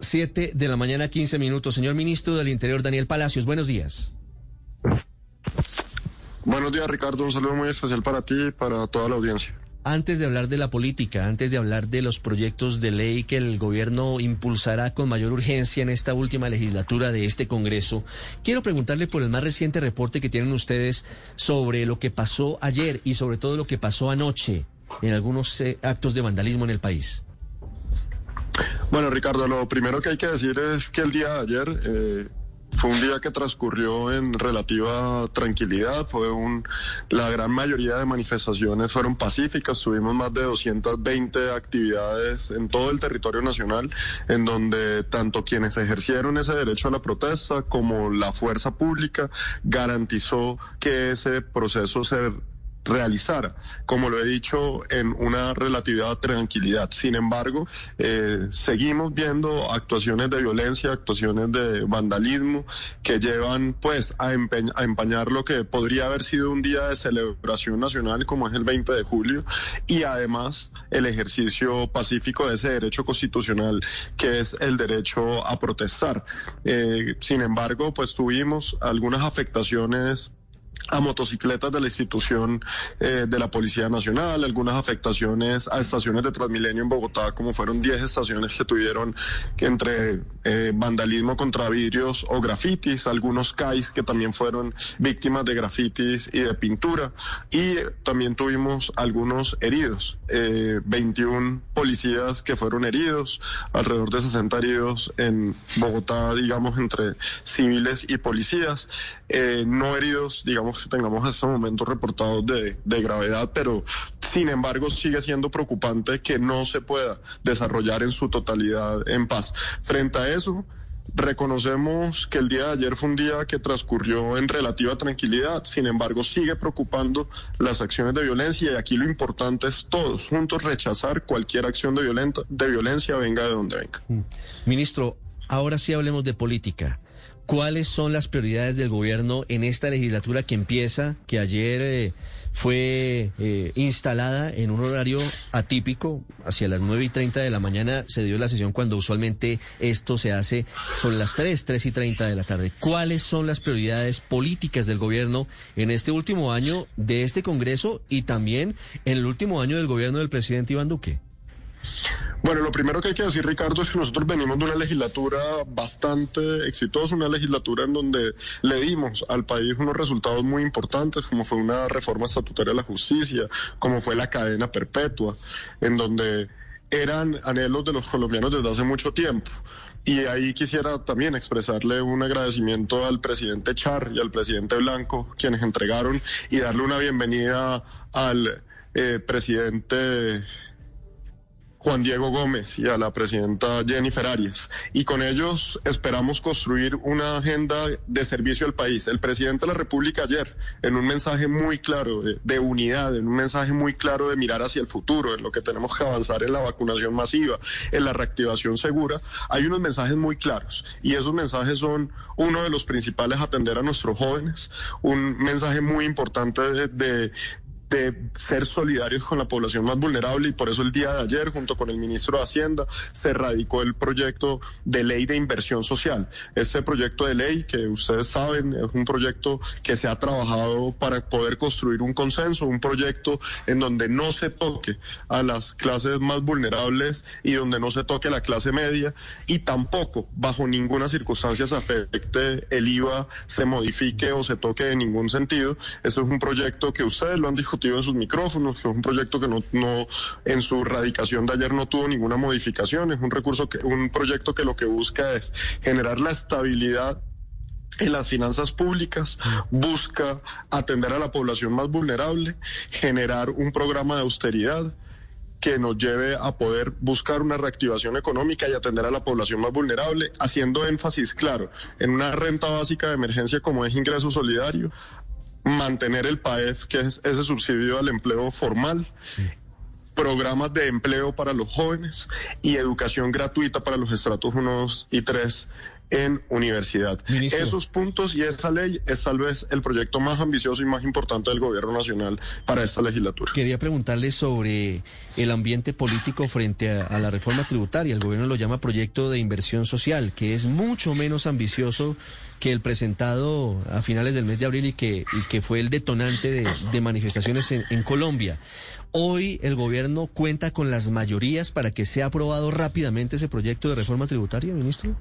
7 de la mañana, 15 minutos. Señor Ministro del Interior, Daniel Palacios, buenos días. Buenos días, Ricardo. Un saludo muy especial para ti y para toda la audiencia. Antes de hablar de la política, antes de hablar de los proyectos de ley que el gobierno impulsará con mayor urgencia en esta última legislatura de este Congreso, quiero preguntarle por el más reciente reporte que tienen ustedes sobre lo que pasó ayer y sobre todo lo que pasó anoche en algunos eh, actos de vandalismo en el país. Bueno, Ricardo, lo primero que hay que decir es que el día de ayer eh, fue un día que transcurrió en relativa tranquilidad, fue un, la gran mayoría de manifestaciones fueron pacíficas, tuvimos más de 220 actividades en todo el territorio nacional, en donde tanto quienes ejercieron ese derecho a la protesta como la fuerza pública garantizó que ese proceso se realizara, como lo he dicho, en una relativa tranquilidad. Sin embargo, eh, seguimos viendo actuaciones de violencia, actuaciones de vandalismo que llevan pues a, a, empañar lo que podría haber sido un día de celebración nacional como es el 20 de julio y además el ejercicio pacífico de ese derecho constitucional que es el derecho a protestar. Eh, sin embargo, pues tuvimos algunas afectaciones a motocicletas de la institución eh, de la Policía Nacional, algunas afectaciones a estaciones de Transmilenio en Bogotá, como fueron 10 estaciones que tuvieron que entre eh, vandalismo contra vidrios o grafitis, algunos CAIs que también fueron víctimas de grafitis y de pintura, y también tuvimos algunos heridos, eh, 21 policías que fueron heridos, alrededor de 60 heridos en Bogotá, digamos, entre civiles y policías, eh, no heridos, digamos, que tengamos hasta este momento reportados de, de gravedad, pero sin embargo sigue siendo preocupante que no se pueda desarrollar en su totalidad en paz. Frente a eso, Reconocemos que el día de ayer fue un día que transcurrió en relativa tranquilidad, sin embargo sigue preocupando las acciones de violencia y aquí lo importante es todos juntos rechazar cualquier acción de, violenta, de violencia venga de donde venga. Ministro, ahora sí hablemos de política. ¿Cuáles son las prioridades del gobierno en esta legislatura que empieza, que ayer eh, fue eh, instalada en un horario atípico? Hacia las 9 y 30 de la mañana se dio la sesión cuando usualmente esto se hace son las 3, 3 y 30 de la tarde. ¿Cuáles son las prioridades políticas del gobierno en este último año de este Congreso y también en el último año del gobierno del presidente Iván Duque? Bueno, lo primero que hay que decir, Ricardo, es que nosotros venimos de una legislatura bastante exitosa, una legislatura en donde le dimos al país unos resultados muy importantes, como fue una reforma estatutaria de la justicia, como fue la cadena perpetua, en donde eran anhelos de los colombianos desde hace mucho tiempo. Y ahí quisiera también expresarle un agradecimiento al presidente Char y al presidente Blanco, quienes entregaron, y darle una bienvenida al eh, presidente Juan Diego Gómez y a la presidenta Jennifer Arias. Y con ellos esperamos construir una agenda de servicio al país. El presidente de la República ayer, en un mensaje muy claro de, unidad, en un mensaje muy claro de mirar hacia el futuro, en lo que tenemos que avanzar en la vacunación masiva, en la reactivación segura, hay unos mensajes muy claros. Y esos mensajes son uno de los principales atender a nuestros jóvenes, un mensaje muy importante de de ser solidarios con la población más vulnerable y por eso el día de ayer, junto con el ministro de Hacienda, se radicó el proyecto de ley de inversión social. Este proyecto de ley, que ustedes saben, es un proyecto que se ha trabajado para poder construir un consenso, un proyecto en donde no se toque a las clases más vulnerables y donde no se toque a la clase media y tampoco bajo ninguna circunstancia se afecte el IVA, se modifique o se toque en ningún sentido. Este es un proyecto que ustedes lo han discutido en sus micrófonos, que es un proyecto que no, no, en su radicación de ayer no tuvo ninguna modificación, es un recurso que, un proyecto que lo que busca es generar la estabilidad en las finanzas públicas, busca atender a la población más vulnerable, generar un programa de austeridad que nos lleve a poder buscar una reactivación económica y atender a la población más vulnerable, haciendo énfasis, claro, en una renta básica de emergencia como es ingreso solidario, mantener el PAEF, que es ese subsidio al empleo formal, programas de empleo para los jóvenes y educación gratuita para los estratos 1 y 3 en universidad. Esos puntos y esa ley es tal vez el proyecto más ambicioso y más importante del gobierno nacional para esta legislatura. Quería preguntarle sobre el ambiente político frente a, la reforma tributaria. El gobierno lo llama proyecto de inversión social, que es mucho menos ambicioso que el presentado a finales del mes de abril y que, que fue el detonante de, manifestaciones en Colombia. Hoy el gobierno cuenta con las mayorías para que sea aprobado rápidamente ese proyecto de reforma tributaria, ministro.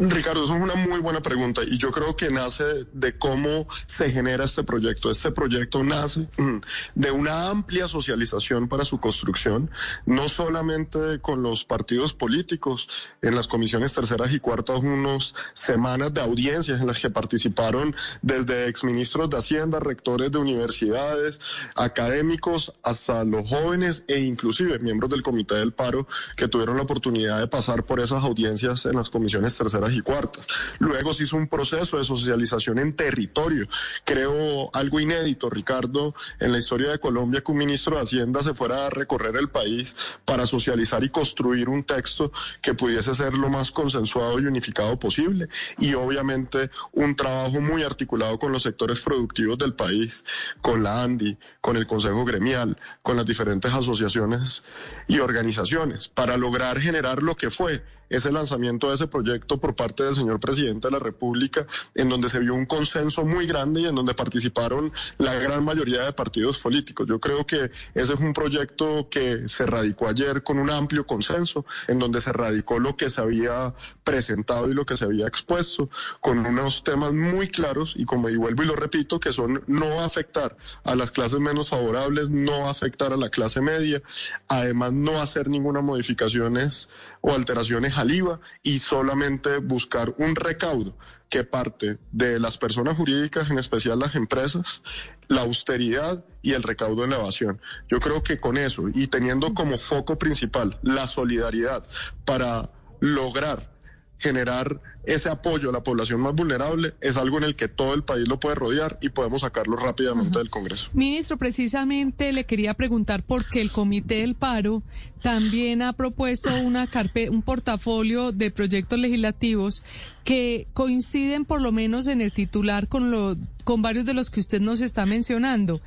Ricardo, eso es una muy buena pregunta y yo creo que nace de cómo se genera este proyecto. Este proyecto nace mm, de una amplia socialización para su construcción, no solamente con los partidos políticos, en las comisiones terceras y cuartas, unos semanas de audiencias en las que participaron desde exministros de Hacienda, rectores de universidades, académicos, hasta los jóvenes e inclusive miembros del Comité del Paro que tuvieron la oportunidad de pasar por esas audiencias en las comisiones terceras y cuartas. Luego se hizo un proceso de socialización en territorio. Creo algo inédito, Ricardo, en la historia de Colombia que un ministro de Hacienda se fuera a recorrer el país para socializar y construir un texto que pudiese ser lo más consensuado y unificado posible. Y obviamente un trabajo muy articulado con los sectores productivos del país, con la ANDI, con el Consejo Gremial, con las diferentes asociaciones y organizaciones, para lograr generar lo que fue ese lanzamiento de ese proyecto por parte del señor presidente de la República, en donde se vio un consenso muy grande y en donde participaron la gran mayoría de partidos políticos. Yo creo que ese es un proyecto que se radicó ayer con un amplio consenso, en donde se radicó lo que se había presentado y lo que se había expuesto, con unos temas muy claros y como y vuelvo y lo repito, que son no afectar a las clases menos favorables, no afectar a la clase media, además no hacer ninguna modificaciones o alteraciones al IVA y solamente buscar un recaudo que parte de las personas jurídicas, en especial las empresas, la austeridad y el recaudo en la evasión. Yo creo que con eso y teniendo como foco principal la solidaridad para lograr generar ese apoyo a la población más vulnerable es algo en el que todo el país lo puede rodear y podemos sacarlo rápidamente del Congreso. Ministro, precisamente le quería preguntar por qué el Comité del Paro también ha propuesto una carpe un portafolio de proyectos legislativos que coinciden por lo menos en el titular con lo con varios de los que usted nos está mencionando.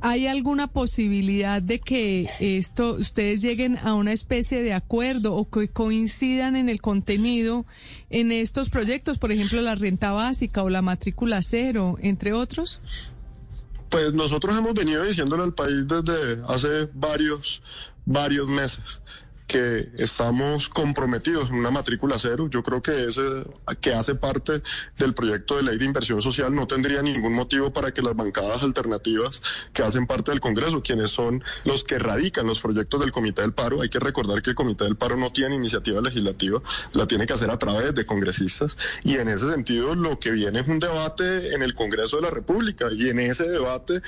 ¿Hay alguna posibilidad de que esto ustedes lleguen a una especie de acuerdo o que coincidan en el contenido en estos proyectos, por ejemplo, la renta básica o la matrícula cero, entre otros? Pues nosotros hemos venido diciéndole al país desde hace varios, varios meses que estamos comprometidos en una matrícula cero. Yo creo que ese que hace parte del proyecto de ley de inversión social no tendría ningún motivo para que las bancadas alternativas que hacen parte del Congreso, quienes son los que radican los proyectos del Comité del Paro, hay que recordar que el Comité del Paro no tiene iniciativa legislativa, la tiene que hacer a través de congresistas y en ese sentido lo que viene es un debate en el Congreso de la República y en ese debate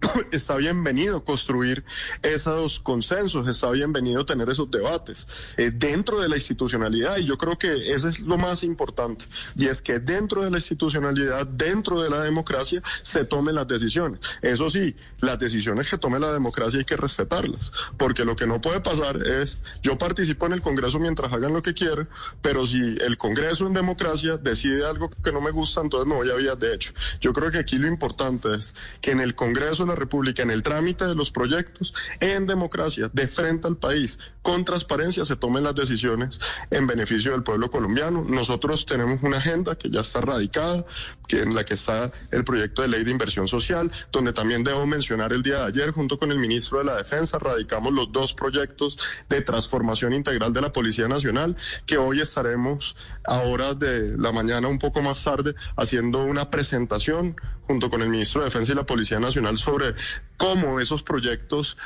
está bienvenido construir esos consensos, está bienvenido tener esos debates eh, dentro de la institucionalidad y yo creo que eso es lo más importante y es que dentro de la institucionalidad, dentro de la democracia se tomen las decisiones. Eso sí, las decisiones que tome la democracia hay que respetarlas, porque lo que no puede pasar es yo participo en el Congreso mientras hagan lo que quieren, pero si el Congreso en democracia decide algo que no me gusta, entonces me voy a vías de hecho. Yo creo que aquí lo importante es que en el Congreso la República en el trámite de los proyectos, en democracia, de frente al país, con transparencia, se tomen las decisiones en beneficio del pueblo colombiano. Nosotros tenemos una agenda que ya está radicada, que en la que está el proyecto de ley de inversión social, donde también debo mencionar el día de ayer, junto con el ministro de la Defensa, radicamos los dos proyectos de transformación integral de la Policía Nacional, que hoy estaremos a horas de la mañana, un poco más tarde, haciendo una presentación junto con el ministro de Defensa y la Policía Nacional sobre cómo esos proyectos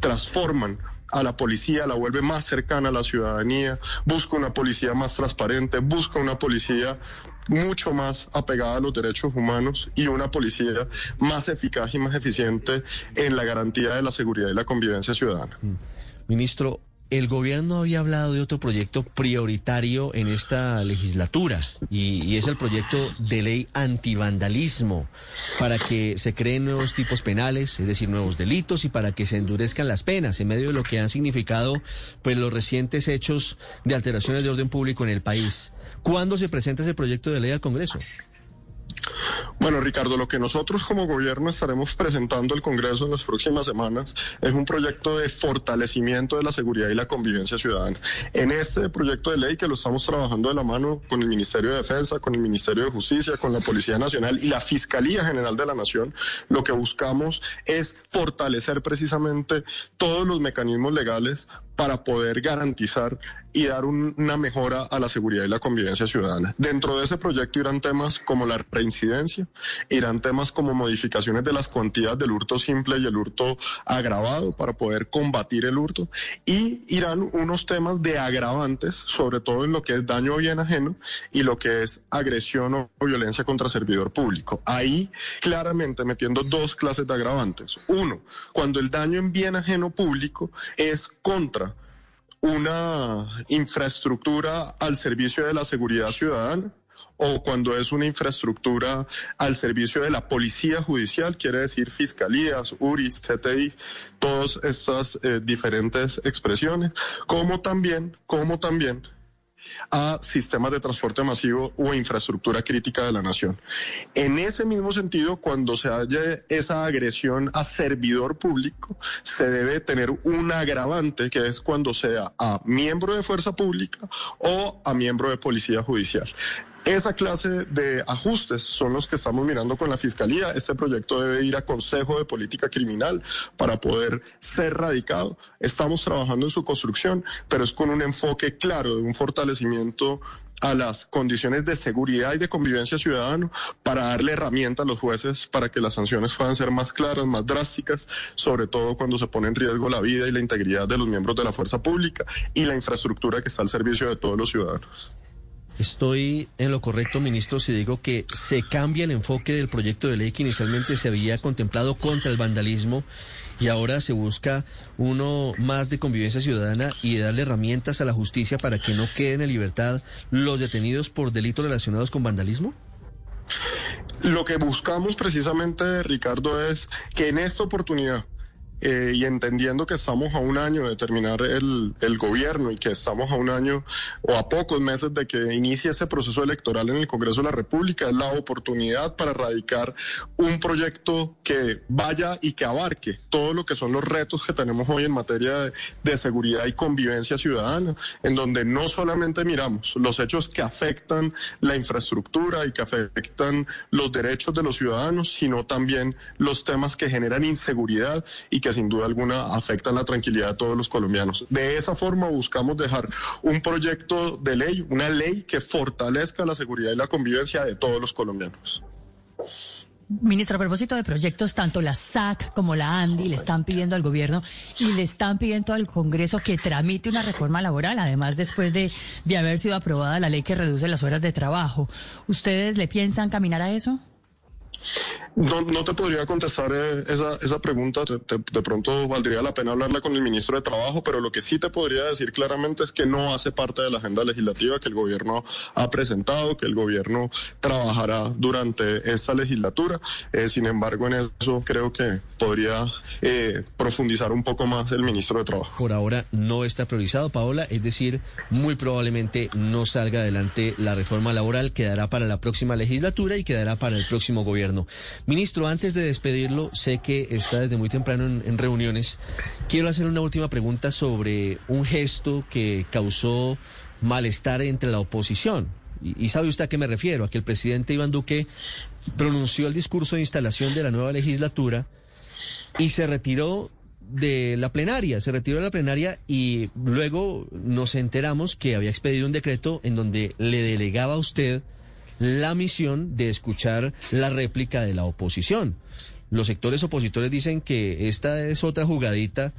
transforman a la policía, la vuelve más cercana a la ciudadanía, busca una policía más transparente, busca una policía mucho más apegada a los derechos humanos y una policía más eficaz y más eficiente en la garantía de la seguridad y la convivencia ciudadana. Ministro, el gobierno había hablado de otro proyecto prioritario en esta legislatura y, es el proyecto de ley antivandalismo para que se creen nuevos tipos penales, es decir, nuevos delitos y para que se endurezcan las penas en medio de lo que han significado pues los recientes hechos de alteraciones de orden público en el país. ¿Cuándo se presenta ese proyecto de ley al Congreso? Bueno, Ricardo, lo que nosotros como gobierno estaremos presentando al Congreso en las próximas semanas es un proyecto de fortalecimiento de la seguridad y la convivencia ciudadana. En este proyecto de ley que lo estamos trabajando de la mano con el Ministerio de Defensa, con el Ministerio de Justicia, con la Policía Nacional y la Fiscalía General de la Nación, lo que buscamos es fortalecer precisamente todos los mecanismos legales para poder garantizar y dar un, una mejora a la seguridad y la convivencia ciudadana. Dentro de ese proyecto irán temas como la reincidencia, irán temas como modificaciones de las cuantías del hurto simple y el hurto agravado para poder combatir el hurto y irán unos temas de agravantes, sobre todo en lo que es daño o bien ajeno y lo que es agresión o violencia contra servidor público. Ahí claramente metiendo dos clases de agravantes. Uno, cuando el daño en bien ajeno público es contra una infraestructura al servicio de la seguridad ciudadana o cuando es una infraestructura al servicio de la policía judicial, quiere decir fiscalías, URIs, CTI, todas estas eh, diferentes expresiones, como también, como también a sistemas de transporte masivo o infraestructura crítica de la nación. En ese mismo sentido, cuando se haya esa agresión a servidor público, se debe tener un agravante que es cuando sea a miembro de fuerza pública o a miembro de policía judicial. Esa clase de ajustes son los que estamos mirando con la Fiscalía. Este proyecto debe ir a Consejo de Política Criminal para poder ser radicado. Estamos trabajando en su construcción, pero es con un enfoque claro de un fortalecimiento a las condiciones de seguridad y de convivencia ciudadano para darle herramientas a los jueces para que las sanciones puedan ser más claras, más drásticas, sobre todo cuando se pone en riesgo la vida y la integridad de los miembros de la fuerza pública y la infraestructura que está al servicio de todos los ciudadanos. Estoy en lo correcto, ministro, si digo que se cambia el enfoque del proyecto de ley que inicialmente se había contemplado contra el vandalismo y ahora se busca uno más de convivencia ciudadana y de darle herramientas a la justicia para que no queden en libertad los detenidos por delitos relacionados con vandalismo? Lo que buscamos precisamente, Ricardo, es que en esta oportunidad eh, y entendiendo que estamos a un año de terminar el, el, gobierno y que estamos a un año o a pocos meses de que inicie ese proceso electoral en el Congreso de la República, es la oportunidad para radicar un proyecto que vaya y que abarque todo lo que son los retos que tenemos hoy en materia de, de seguridad y convivencia ciudadana, en donde no solamente miramos los hechos que afectan la infraestructura y que afectan los derechos de los ciudadanos, sino también los temas que generan inseguridad y que sin duda alguna afectan la tranquilidad de todos los colombianos. De esa forma buscamos dejar un proyecto de ley, una ley que fortalezca la seguridad y la convivencia de todos los colombianos. Ministro, a propósito de proyectos, tanto la SAC como la ANDI le están pidiendo al gobierno y le están pidiendo al Congreso que tramite una reforma laboral, además después de, de haber sido aprobada la ley que reduce las horas de trabajo. ¿Ustedes le piensan caminar a eso? No, no te podría contestar eh, esa, esa pregunta. De, pronto valdría la pena hablarla con el ministro de Trabajo, pero lo que sí te podría decir claramente es que no hace parte de la agenda legislativa que el gobierno ha presentado, que el gobierno trabajará durante esta legislatura. Eh, sin embargo, en eso creo que podría eh, profundizar un poco más el ministro de Trabajo. Por ahora no está priorizado, Paola, es decir, muy probablemente no salga adelante la reforma laboral, quedará para la próxima legislatura y quedará para el próximo gobierno. Ministro, antes de despedirlo, sé que está desde muy temprano en, reuniones. Quiero hacer una última pregunta sobre un gesto que causó malestar entre la oposición. Y, y, sabe usted a qué me refiero, a que el presidente Iván Duque pronunció el discurso de instalación de la nueva legislatura y se retiró de la plenaria, se retiró de la plenaria y luego nos enteramos que había expedido un decreto en donde le delegaba a usted la misión de escuchar la réplica de la oposición. Los sectores opositores dicen que esta es otra jugadita,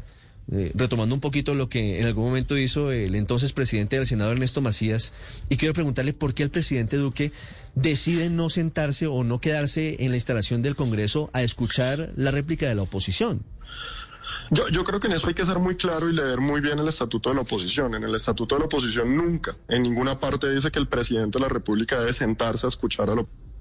eh, retomando un poquito lo que en algún momento hizo el entonces presidente del Senado, Ernesto Macías, y quiero preguntarle por qué el presidente Duque decide no sentarse o no quedarse en la instalación del Congreso a escuchar la réplica de la oposición. Yo, yo creo que en eso hay que ser muy claro y leer muy bien el estatuto de la oposición. En el estatuto de la oposición nunca, en ninguna parte dice que el presidente de la República debe sentarse a escuchar a la oposición.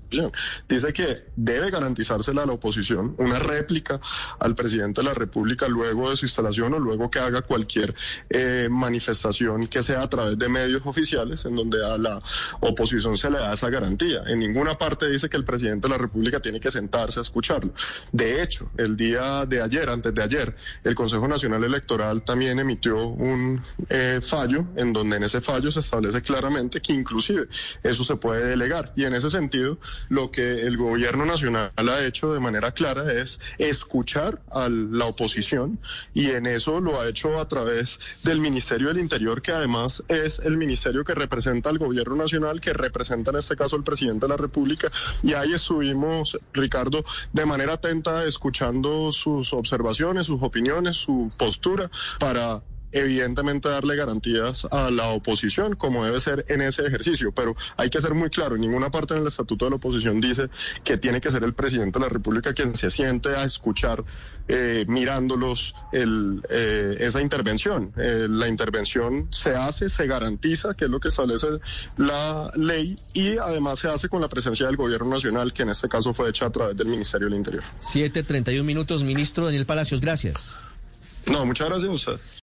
Dice que debe garantizársela a la oposición una réplica al presidente de la República luego de su instalación o luego que haga cualquier eh, manifestación que sea a través de medios oficiales en donde a la oposición se le da esa garantía. En ninguna parte dice que el presidente de la República tiene que sentarse a escucharlo. De hecho, el día de ayer, antes de ayer, el Consejo Nacional Electoral también emitió un eh, fallo en donde en ese fallo se establece claramente que inclusive eso se puede delegar. Y en ese sentido, lo que el gobierno nacional ha hecho de manera clara es escuchar a la oposición y en eso lo ha hecho a través del Ministerio del Interior, que además es el ministerio que representa al gobierno nacional, que representa en este caso el presidente de la República. Y ahí estuvimos, Ricardo, de manera atenta escuchando sus observaciones, sus opiniones, su postura para evidentemente darle garantías a la oposición, como debe ser en ese ejercicio. Pero hay que ser muy claro, en ninguna parte en el estatuto de la oposición dice que tiene que ser el presidente de la República quien se siente a escuchar, eh, mirándolos, el, eh, esa intervención. Eh, la intervención se hace, se garantiza, que es lo que establece la ley, y además se hace con la presencia del gobierno nacional, que en este caso fue hecha a través del Ministerio del Interior. 7.31 minutos, ministro Daniel Palacios, gracias. No, muchas gracias a usted.